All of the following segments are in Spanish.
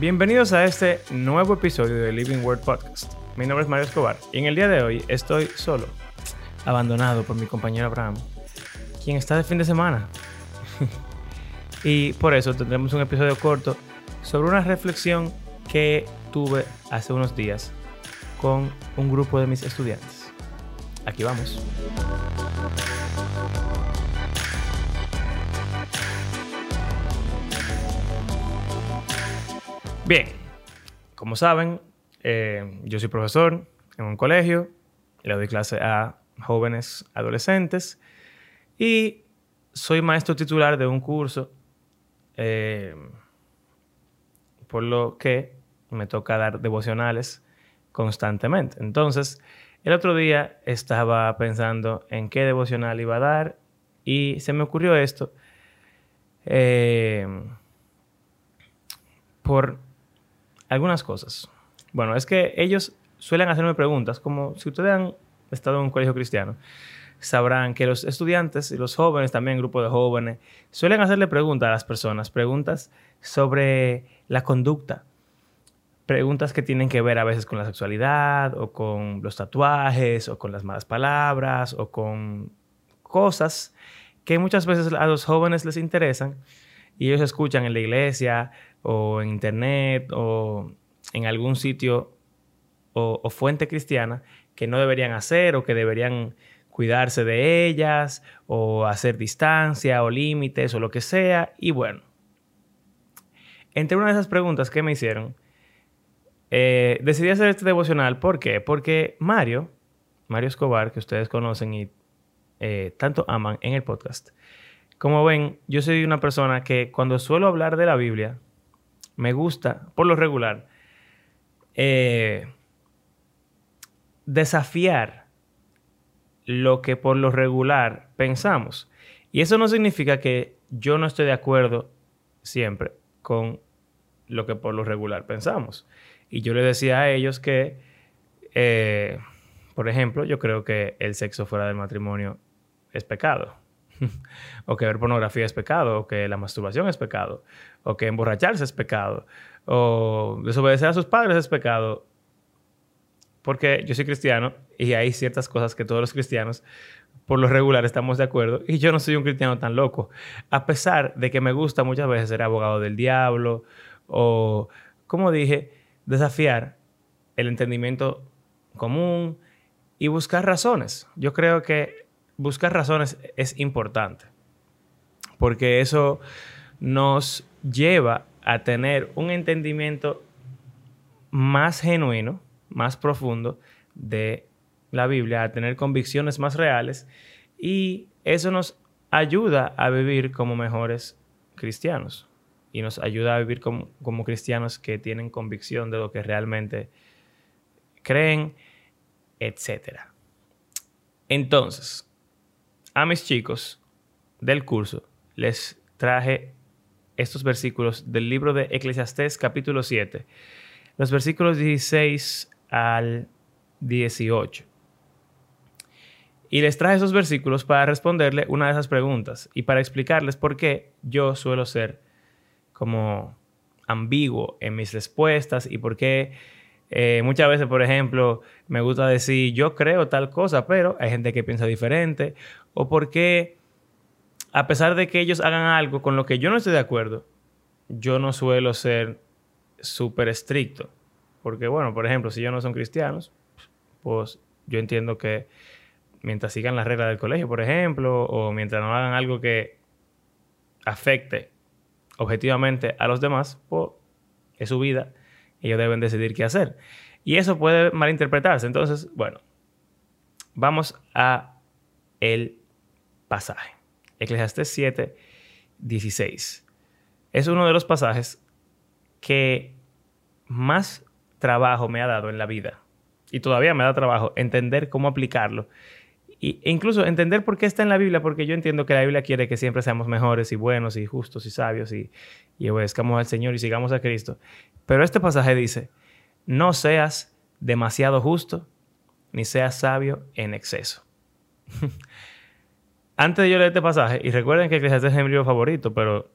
Bienvenidos a este nuevo episodio de Living Word Podcast. Mi nombre es Mario Escobar y en el día de hoy estoy solo, abandonado por mi compañero Abraham, quien está de fin de semana. y por eso tendremos un episodio corto sobre una reflexión que tuve hace unos días con un grupo de mis estudiantes. Aquí vamos. Bien, como saben, eh, yo soy profesor en un colegio, le doy clase a jóvenes adolescentes y soy maestro titular de un curso, eh, por lo que me toca dar devocionales constantemente. Entonces, el otro día estaba pensando en qué devocional iba a dar y se me ocurrió esto eh, por algunas cosas. Bueno, es que ellos suelen hacerme preguntas, como si ustedes han estado en un colegio cristiano, sabrán que los estudiantes y los jóvenes, también grupo de jóvenes, suelen hacerle preguntas a las personas, preguntas sobre la conducta, preguntas que tienen que ver a veces con la sexualidad o con los tatuajes o con las malas palabras o con cosas que muchas veces a los jóvenes les interesan y ellos escuchan en la iglesia o en internet o en algún sitio o, fuente cristiana que no deberían hacer o que deberían cuidarse de ellas o hacer distancia o límites o lo que sea. Y bueno, entre una de esas preguntas que me hicieron, eh, decidí hacer este devocional. ¿Por qué? Porque Mario, Mario Escobar, que ustedes conocen y eh, tanto aman en el podcast, como ven, yo soy una persona que cuando suelo hablar de la Biblia, me gusta, por lo regular, eh, desafiar lo que por lo regular pensamos. Y eso no significa que yo no esté de acuerdo siempre con lo que por lo regular pensamos. Y yo le decía a ellos que, eh, por ejemplo, yo creo que el sexo fuera del matrimonio es pecado. O que ver pornografía es pecado, o que la masturbación es pecado, o que emborracharse es pecado, o desobedecer a sus padres es pecado. Porque yo soy cristiano y hay ciertas cosas que todos los cristianos, por lo regular, estamos de acuerdo. Y yo no soy un cristiano tan loco. A pesar de que me gusta muchas veces ser abogado del diablo o, como dije, desafiar el entendimiento común y buscar razones. Yo creo que buscar razones es importante, porque eso nos lleva a tener un entendimiento más genuino, más profundo de la Biblia, a tener convicciones más reales y eso nos ayuda a vivir como mejores cristianos y nos ayuda a vivir como, cristianos que tienen convicción de lo que realmente creen, etc. Entonces, a mis chicos del curso les traje estos versículos del libro de Eclesiastés capítulo 7, los versículos 16 al 18. Y les traje esos versículos para responderle una de esas preguntas y para explicarles por qué yo suelo ser como ambiguo en mis respuestas y por qué eh, muchas veces, por ejemplo, me gusta decir yo creo tal cosa, pero hay gente que piensa diferente. O porque, a pesar de que ellos hagan algo con lo que yo no estoy de acuerdo, yo no suelo ser súper estricto. Porque, bueno, por ejemplo, si ellos no son cristianos, pues yo entiendo que mientras sigan las reglas del colegio, por ejemplo, o mientras no hagan algo que afecte objetivamente a los demás, pues es su vida ellos deben decidir qué hacer. Y eso puede malinterpretarse. Entonces, bueno, vamos a el pasaje. Eclesiastes 7, 16. Es uno de los pasajes que más trabajo me ha dado en la vida. Y todavía me da trabajo entender cómo aplicarlo. E incluso entender por qué está en la Biblia, porque yo entiendo que la Biblia quiere que siempre seamos mejores y buenos y justos y sabios y, y obedezcamos al Señor y sigamos a Cristo. Pero este pasaje dice, no seas demasiado justo, ni seas sabio en exceso. Antes de yo leer este pasaje, y recuerden que este es mi libro favorito, pero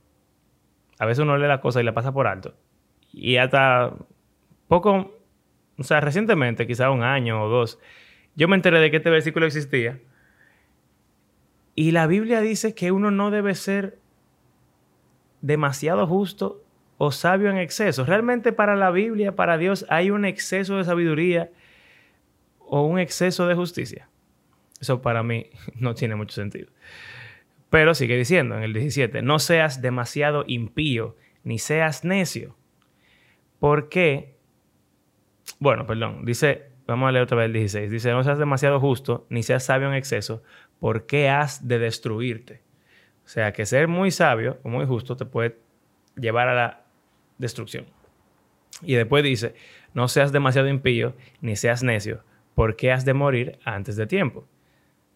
a veces uno lee la cosa y la pasa por alto. y hasta poco, o sea, recientemente, quizá un año o dos, yo me enteré de que este versículo existía. Y la Biblia dice que uno no debe ser demasiado justo o sabio en exceso. Realmente para la Biblia, para Dios, hay un exceso de sabiduría o un exceso de justicia. Eso para mí no tiene mucho sentido. Pero sigue diciendo en el 17, no seas demasiado impío, ni seas necio. ¿Por qué? Bueno, perdón, dice, vamos a leer otra vez el 16, dice, no seas demasiado justo, ni seas sabio en exceso, ¿por qué has de destruirte? O sea, que ser muy sabio o muy justo te puede llevar a la destrucción. Y después dice, no seas demasiado impío ni seas necio, porque has de morir antes de tiempo.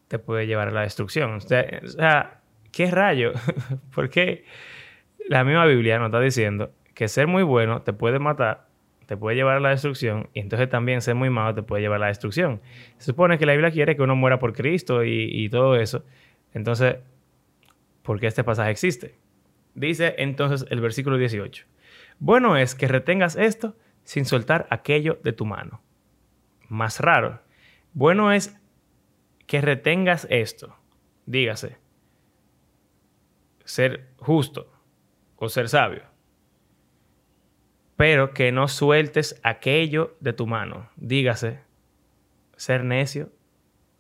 Te puede llevar a la destrucción. O sea, ¿qué rayo? porque la misma Biblia nos está diciendo que ser muy bueno te puede matar, te puede llevar a la destrucción, y entonces también ser muy malo te puede llevar a la destrucción. Se supone que la Biblia quiere que uno muera por Cristo y, todo eso. Entonces, ¿por qué este pasaje existe? Dice entonces el versículo 18. Bueno es que retengas esto sin soltar aquello de tu mano. Más raro. Bueno es que retengas esto. Dígase. Ser justo o ser sabio. Pero que no sueltes aquello de tu mano. Dígase. Ser necio,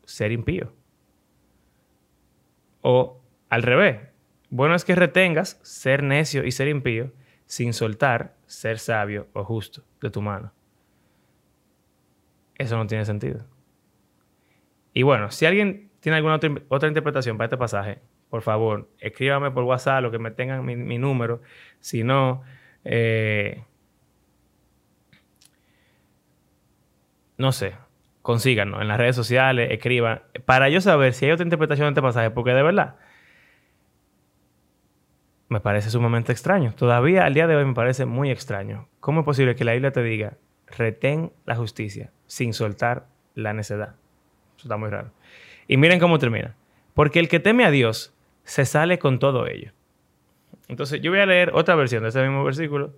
ser impío. O al revés. Bueno es que retengas ser necio y ser impío sin soltar ser sabio o justo de tu mano. Eso no tiene sentido. Y bueno, si alguien tiene alguna otra, interpretación para este pasaje, por favor, escríbame por WhatsApp lo que me tengan mi, número. Si no, eh, no sé, consíganos en las redes sociales, escriban, para yo saber si hay otra interpretación de este pasaje, porque de verdad, me parece sumamente extraño. Todavía al día de hoy me parece muy extraño. ¿Cómo es posible que la Biblia te diga, retén la justicia sin soltar la necedad? Eso está muy raro. Y miren cómo termina. Porque el que teme a Dios se sale con todo ello. Entonces yo voy a leer otra versión de ese mismo versículo.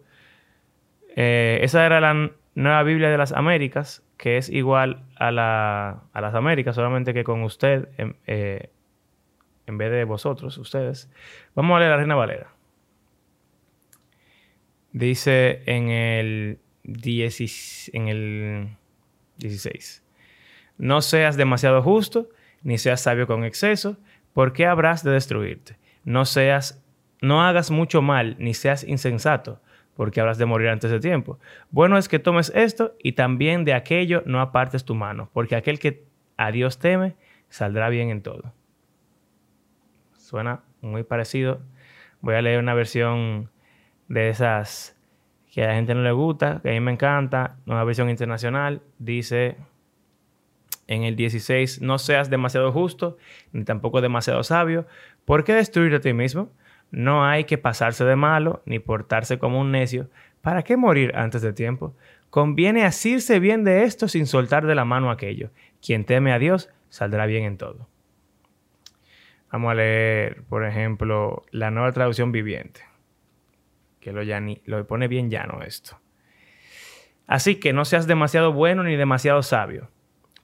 Eh, esa era la nueva Biblia de las Américas, que es igual a, la, a las Américas, solamente que con usted em, eh, en vez de vosotros, ustedes. Vamos a leer la Reina Valera. Dice en el, en el 16. No seas demasiado justo, ni seas sabio con exceso, porque habrás de destruirte. No seas, no hagas mucho mal, ni seas insensato, porque habrás de morir antes de tiempo. Bueno es que tomes esto y también de aquello no apartes tu mano, porque aquel que a Dios teme saldrá bien en todo. Suena muy parecido. Voy a leer una versión de esas que a la gente no le gusta, que a mí me encanta, una versión internacional. Dice en el 16, no seas demasiado justo, ni tampoco demasiado sabio. ¿Por qué destruir a ti mismo? No hay que pasarse de malo, ni portarse como un necio. ¿Para qué morir antes de tiempo? Conviene asirse bien de esto sin soltar de la mano aquello. Quien teme a Dios saldrá bien en todo. Vamos a leer, por ejemplo, la nueva traducción viviente, que lo, lo pone bien llano esto. Así que no seas demasiado bueno ni demasiado sabio.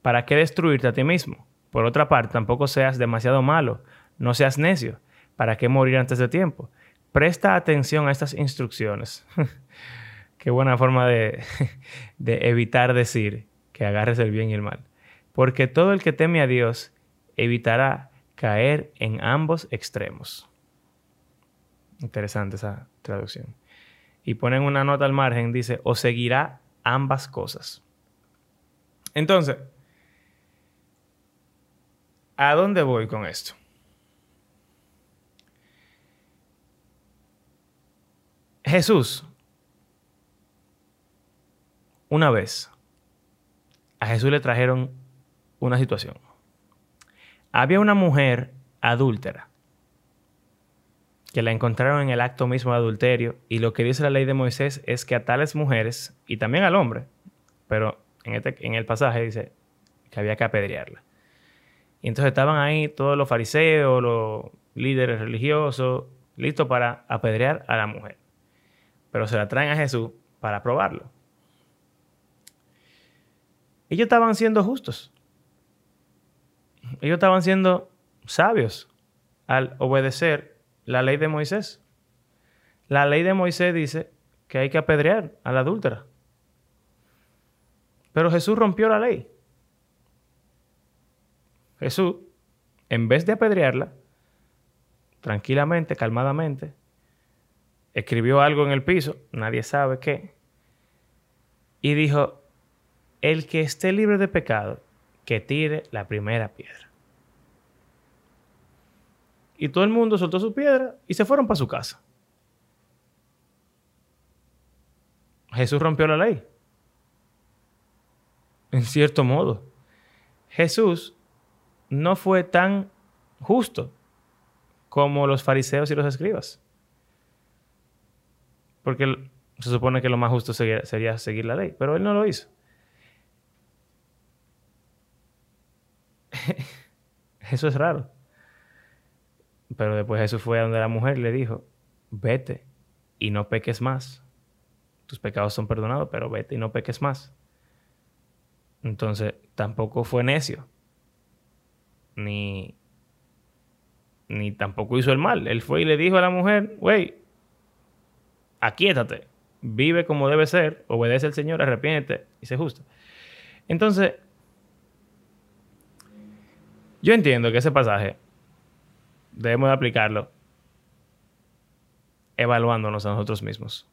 ¿Para qué destruirte a ti mismo? Por otra parte, tampoco seas demasiado malo. No seas necio. ¿Para qué morir antes de tiempo? Presta atención a estas instrucciones. qué buena forma de, de evitar decir que agarres el bien y el mal. Porque todo el que teme a Dios evitará caer en ambos extremos. Interesante esa traducción. Y ponen una nota al margen, dice, o seguirá ambas cosas. Entonces, ¿a dónde voy con esto? Jesús, una vez, a Jesús le trajeron una situación. Había una mujer adúltera que la encontraron en el acto mismo de adulterio y lo que dice la ley de Moisés es que a tales mujeres y también al hombre, pero en, este, en el pasaje dice que había que apedrearla. Y entonces estaban ahí todos los fariseos, los líderes religiosos, listos para apedrear a la mujer. Pero se la traen a Jesús para probarlo. Ellos estaban siendo justos. Ellos estaban siendo sabios al obedecer la ley de Moisés. La ley de Moisés dice que hay que apedrear a la adúltera. Pero Jesús rompió la ley. Jesús, en vez de apedrearla, tranquilamente, calmadamente, escribió algo en el piso, nadie sabe qué, y dijo, el que esté libre de pecado, que tire la primera piedra. Y todo el mundo soltó su piedra y se fueron para su casa. Jesús rompió la ley. En cierto modo. Jesús no fue tan justo como los fariseos y los escribas. Porque se supone que lo más justo sería, seguir la ley, pero él no lo hizo. Eso es raro. Pero después Jesús fue a donde la mujer le dijo, vete y no peques más. Tus pecados son perdonados, pero vete y no peques más. Entonces, tampoco fue necio. Ni, ni tampoco hizo el mal. Él fue y le dijo a la mujer, güey, aquíétate, vive como debe ser, obedece al Señor, arrepiéntete y se justo. Entonces, yo entiendo que ese pasaje debemos de aplicarlo evaluándonos a nosotros mismos.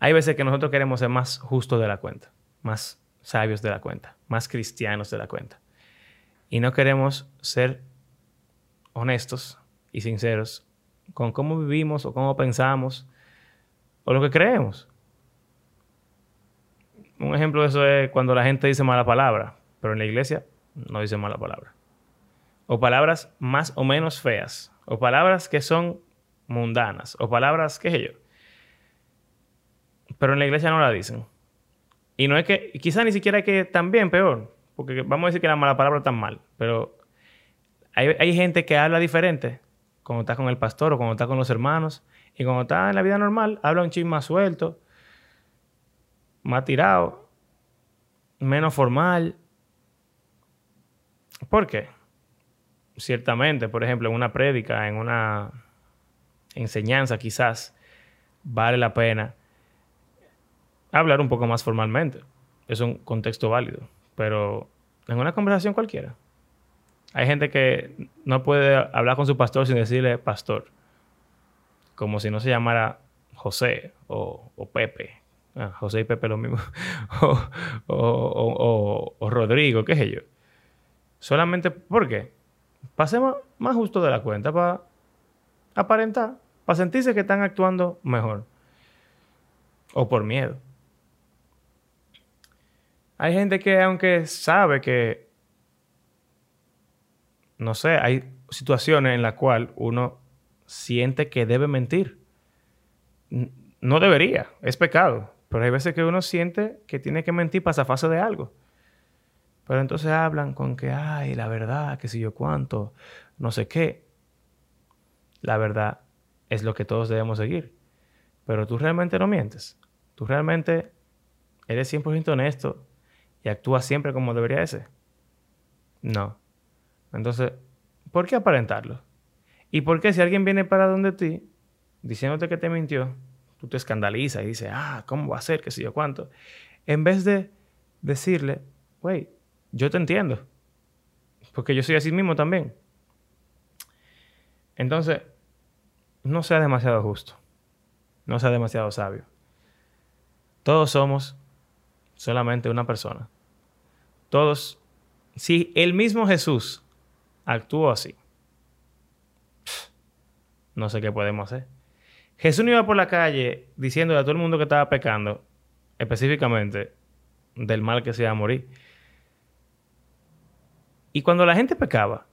Hay veces que nosotros queremos ser más justos de la cuenta, más sabios de la cuenta, más cristianos de la cuenta. Y no queremos ser honestos y sinceros con cómo vivimos o cómo pensamos o lo que creemos. Un ejemplo de eso es cuando la gente dice mala palabra, pero en la iglesia no dice mala palabra. O palabras más o menos feas, o palabras que son mundanas, o palabras, qué sé yo. Pero en la iglesia no la dicen. Y no es que, quizá ni siquiera que también peor, porque vamos a decir que la mala palabra está mal, pero hay gente que habla diferente cuando está con el pastor o cuando está con los hermanos, y cuando está en la vida normal, habla un chisme más suelto, más tirado, menos formal. ¿Por qué? Ciertamente, por ejemplo, en una prédica, en una enseñanza quizás, vale la pena hablar un poco más formalmente. Es un contexto válido. Pero en una conversación cualquiera. Hay gente que no puede hablar con su pastor sin decirle pastor. Como si no se llamara José o, Pepe. Ah, José y Pepe lo mismo. o, o, Rodrigo, qué sé yo. Solamente porque pasemos más justo de la cuenta para aparentar, para sentirse que están actuando mejor. O por miedo. Hay gente que aunque sabe que, no sé, hay situaciones en las cuales uno siente que debe mentir. No debería, es pecado. Pero hay veces que uno siente que tiene que mentir para zafarse de algo. Pero entonces hablan con que, ay, la verdad, que si yo cuánto, no sé qué. La verdad es lo que todos debemos seguir. Pero tú realmente no mientes. Tú realmente eres 100% honesto y actúa siempre como debería ser. No. Entonces, ¿por qué aparentarlo? ¿Y por qué si alguien viene para donde ti diciéndote que te mintió, tú te escandalizas y dices, ah, ¿cómo va a ser? ¿Qué sé yo cuánto? En vez de decirle, güey, yo te entiendo. Porque yo soy así mismo también. Entonces, no sea demasiado justo. No sea demasiado sabio. Todos somos solamente una persona. Todos, si el mismo Jesús actuó así, no sé qué podemos hacer. Jesús no iba por la calle diciéndole a todo el mundo que estaba pecando, específicamente del mal que se iba a morir. Y cuando la gente pecaba,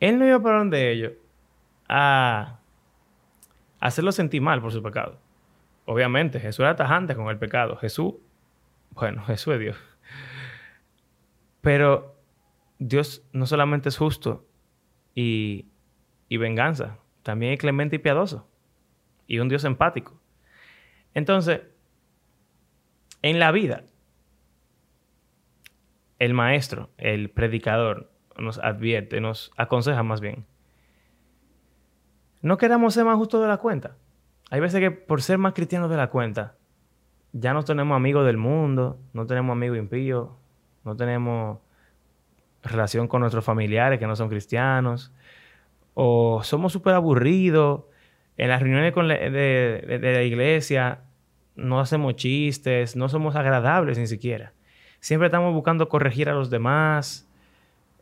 él no iba para donde ellos a hacerlo sentir mal por su pecado. Obviamente, Jesús era tajante con el pecado. Jesús bueno, eso es Dios. Pero Dios no solamente es justo y, y venganza, también es clemente y piadoso. Y un Dios empático. Entonces, En la vida, el maestro, el predicador, nos advierte, nos aconseja más bien. No queramos ser más justos de la cuenta. Hay veces que por ser más cristianos de la cuenta, ya no tenemos amigos del mundo, no tenemos amigos impíos, no tenemos relación con nuestros familiares que no son cristianos, o somos súper aburridos. En las reuniones de, la iglesia no hacemos chistes, no somos agradables ni siquiera. Siempre estamos buscando corregir a los demás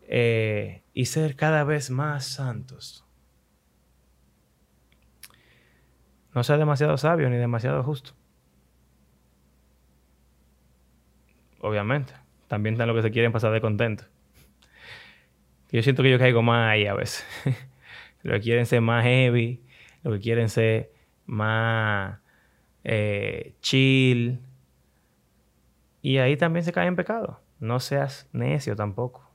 eh, y ser cada vez más santos. No sea demasiado sabio ni demasiado justo. Obviamente. También están los que se quieren pasar de contento. Yo siento que yo caigo más ahí a veces. los que quieren ser más heavy, los que quieren ser más eh, chill. Y ahí también se cae en pecado. No seas necio tampoco.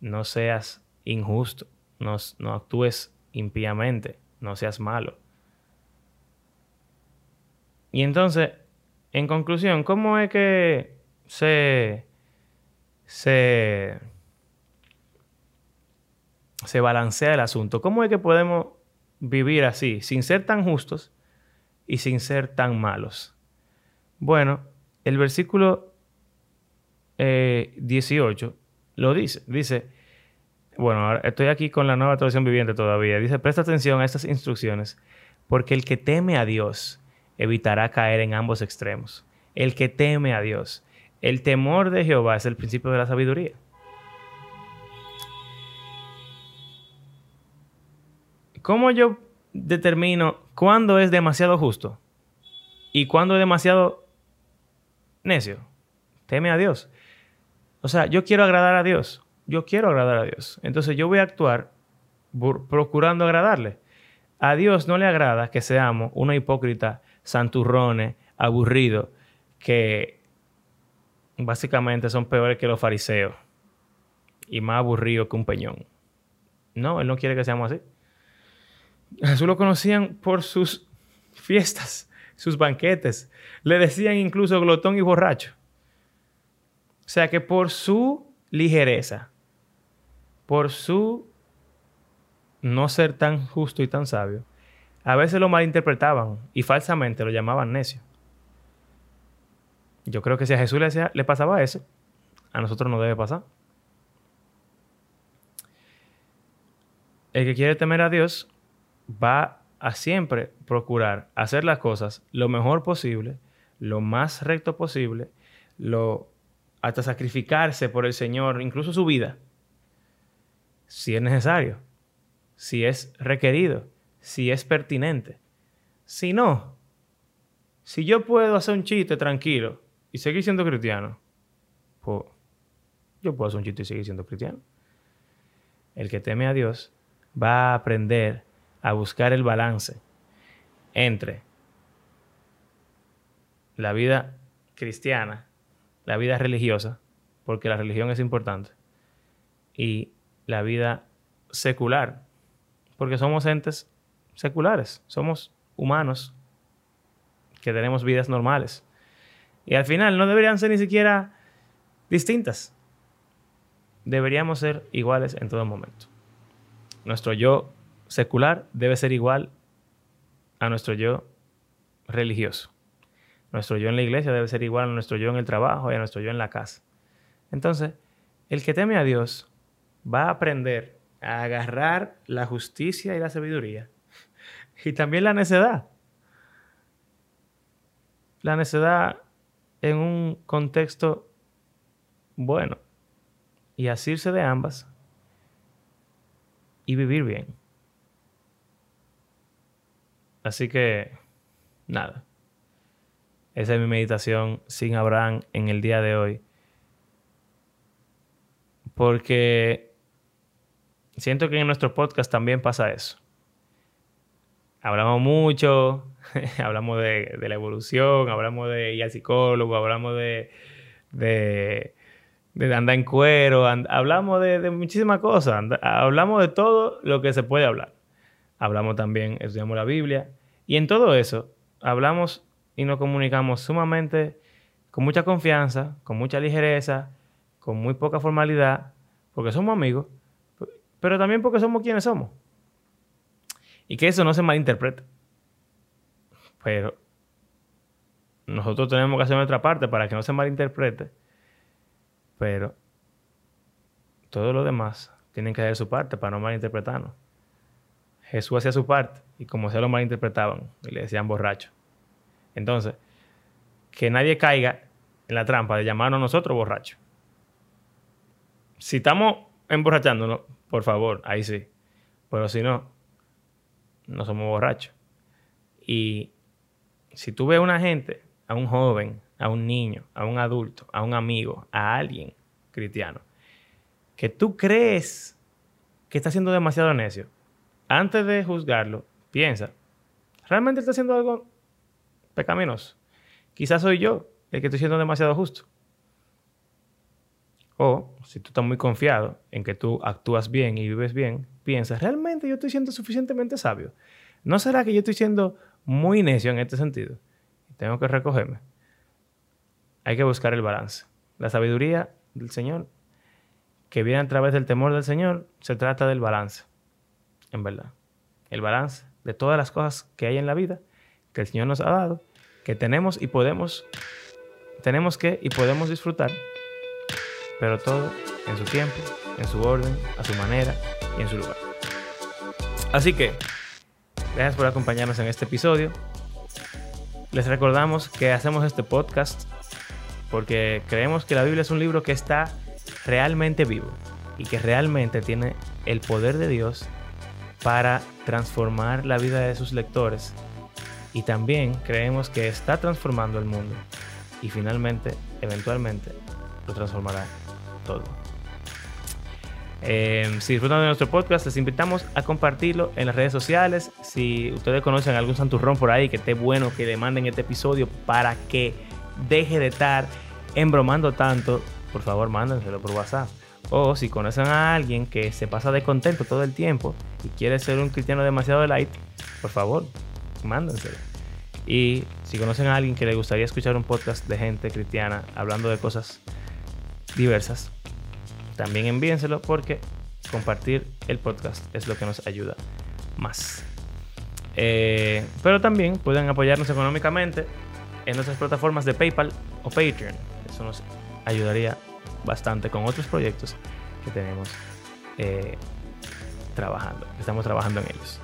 No seas injusto. No, no actúes impíamente. No seas malo. Y entonces, en conclusión, ¿cómo es que se, se, se balancea el asunto? ¿Cómo es que podemos vivir así, sin ser tan justos y sin ser tan malos? Bueno, el versículo 18 eh, lo dice. Dice, bueno, estoy aquí con la nueva traducción viviente todavía. Dice, presta atención a estas instrucciones, porque el que teme a Dios evitará caer en ambos extremos. El que teme a Dios. El temor de Jehová es el principio de la sabiduría. ¿Cómo yo determino cuándo es demasiado justo y cuándo es demasiado necio? Teme a Dios. O sea, yo quiero agradar a Dios. Yo quiero agradar a Dios. Entonces yo voy a actuar procurando agradarle. A Dios no le agrada que seamos una hipócrita santurrones, aburridos, que básicamente son peores que los fariseos y más aburridos que un peñón. No, él no quiere que seamos así. Jesús lo conocían por sus fiestas, sus banquetes. Le decían incluso glotón y borracho. O sea que por su ligereza, por su no ser tan justo y tan sabio, a veces lo malinterpretaban y falsamente lo llamaban necio. Yo creo que si a Jesús le, le pasaba eso, a nosotros no debe pasar. El que quiere temer a Dios va a siempre procurar hacer las cosas lo mejor posible, lo más recto posible, lo hasta sacrificarse por el Señor, incluso su vida, si es necesario, si es requerido si es pertinente. Si no, si yo puedo hacer un chiste tranquilo y seguir siendo cristiano, pues yo puedo hacer un chiste y seguir siendo cristiano. El que teme a Dios va a aprender a buscar el balance entre la vida cristiana, la vida religiosa, porque la religión es importante, y la vida secular, porque somos entes seculares, somos humanos que tenemos vidas normales. Y al final no deberían ser ni siquiera distintas. Deberíamos ser iguales en todo momento. Nuestro yo secular debe ser igual a nuestro yo religioso. Nuestro yo en la iglesia debe ser igual a nuestro yo en el trabajo y a nuestro yo en la casa. Entonces, el que teme a Dios va a aprender a agarrar la justicia y la sabiduría y también la necedad. La necedad en un contexto bueno. Y asirse de ambas y vivir bien. Así que, nada. Esa es mi meditación sin Abraham en el día de hoy. Porque siento que en nuestro podcast también pasa eso hablamos mucho, hablamos de, la evolución, hablamos de ir al psicólogo, hablamos de, de, andar en cuero, hablamos de, muchísimas cosas, hablamos de todo lo que se puede hablar. Hablamos también, estudiamos la Biblia, y en todo eso hablamos y nos comunicamos sumamente con mucha confianza, con mucha ligereza, con muy poca formalidad, porque somos amigos, pero también porque somos quienes somos. Y que eso no se malinterprete. Pero nosotros tenemos que hacer nuestra parte para que no se malinterprete. Pero todo lo demás tienen que hacer su parte para no malinterpretarnos. Jesús hacía su parte y como se lo malinterpretaban y le decían borracho. Entonces, que nadie caiga en la trampa de llamarnos a nosotros borrachos. Si estamos emborrachándonos, por favor, ahí sí. Pero si no, no somos borrachos. Y si tú ves a una gente, a un joven, a un niño, a un adulto, a un amigo, a alguien cristiano, que tú crees que está siendo demasiado necio, antes de juzgarlo, piensa, ¿realmente está haciendo algo pecaminoso? Quizás soy yo el que estoy siendo demasiado justo. O si tú estás muy confiado en que tú actúas bien y vives bien, piensa, ¿realmente yo estoy siendo suficientemente sabio? ¿No será que yo estoy siendo muy necio en este sentido? Tengo que recogerme. Hay que buscar el balance. La sabiduría del Señor, que viene a través del temor del Señor, se trata del balance. En verdad. El balance de todas las cosas que hay en la vida, que el Señor nos ha dado, que tenemos y podemos, tenemos que y podemos disfrutar pero todo en su tiempo, en su orden, a su manera y en su lugar. Así que, gracias por acompañarnos en este episodio. Les recordamos que hacemos este podcast porque creemos que la Biblia es un libro que está realmente vivo y que realmente tiene el poder de Dios para transformar la vida de sus lectores y también creemos que está transformando el mundo y finalmente, eventualmente, lo transformará todo. Em, si disfrutan de nuestro podcast, les invitamos a compartirlo en las redes sociales. Si ustedes conocen algún santurrón por ahí que esté bueno, que le manden este episodio para que deje de estar embromando tanto, por favor, mándenselo por WhatsApp. O si conocen a alguien que se pasa de contento todo el tiempo y quiere ser un cristiano demasiado light, por favor, mándenselo. Y si conocen a alguien que le gustaría escuchar un podcast de gente cristiana hablando de cosas diversas, también envíenselo porque compartir el podcast es lo que nos ayuda más. Eh, pero también pueden apoyarnos económicamente en nuestras plataformas de PayPal o Patreon. Eso nos ayudaría bastante con otros proyectos que tenemos eh, trabajando. Estamos trabajando en ellos.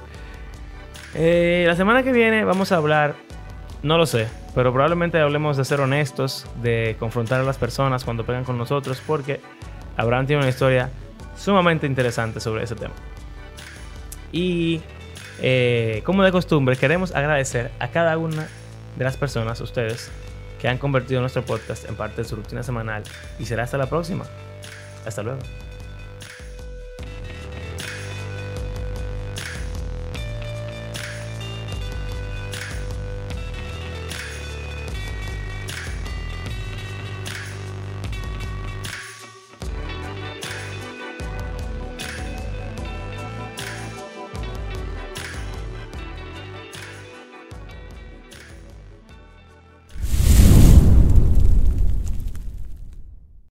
Eh, la semana que viene vamos a hablar, no lo sé, pero probablemente hablemos de ser honestos, de confrontar a las personas cuando pegan con nosotros, porque Abraham tiene una historia sumamente interesante sobre ese tema. Y eh, como de costumbre, queremos agradecer a cada una de las personas, ustedes, que han convertido nuestro podcast en parte de su rutina semanal. Y será hasta la próxima. Hasta luego.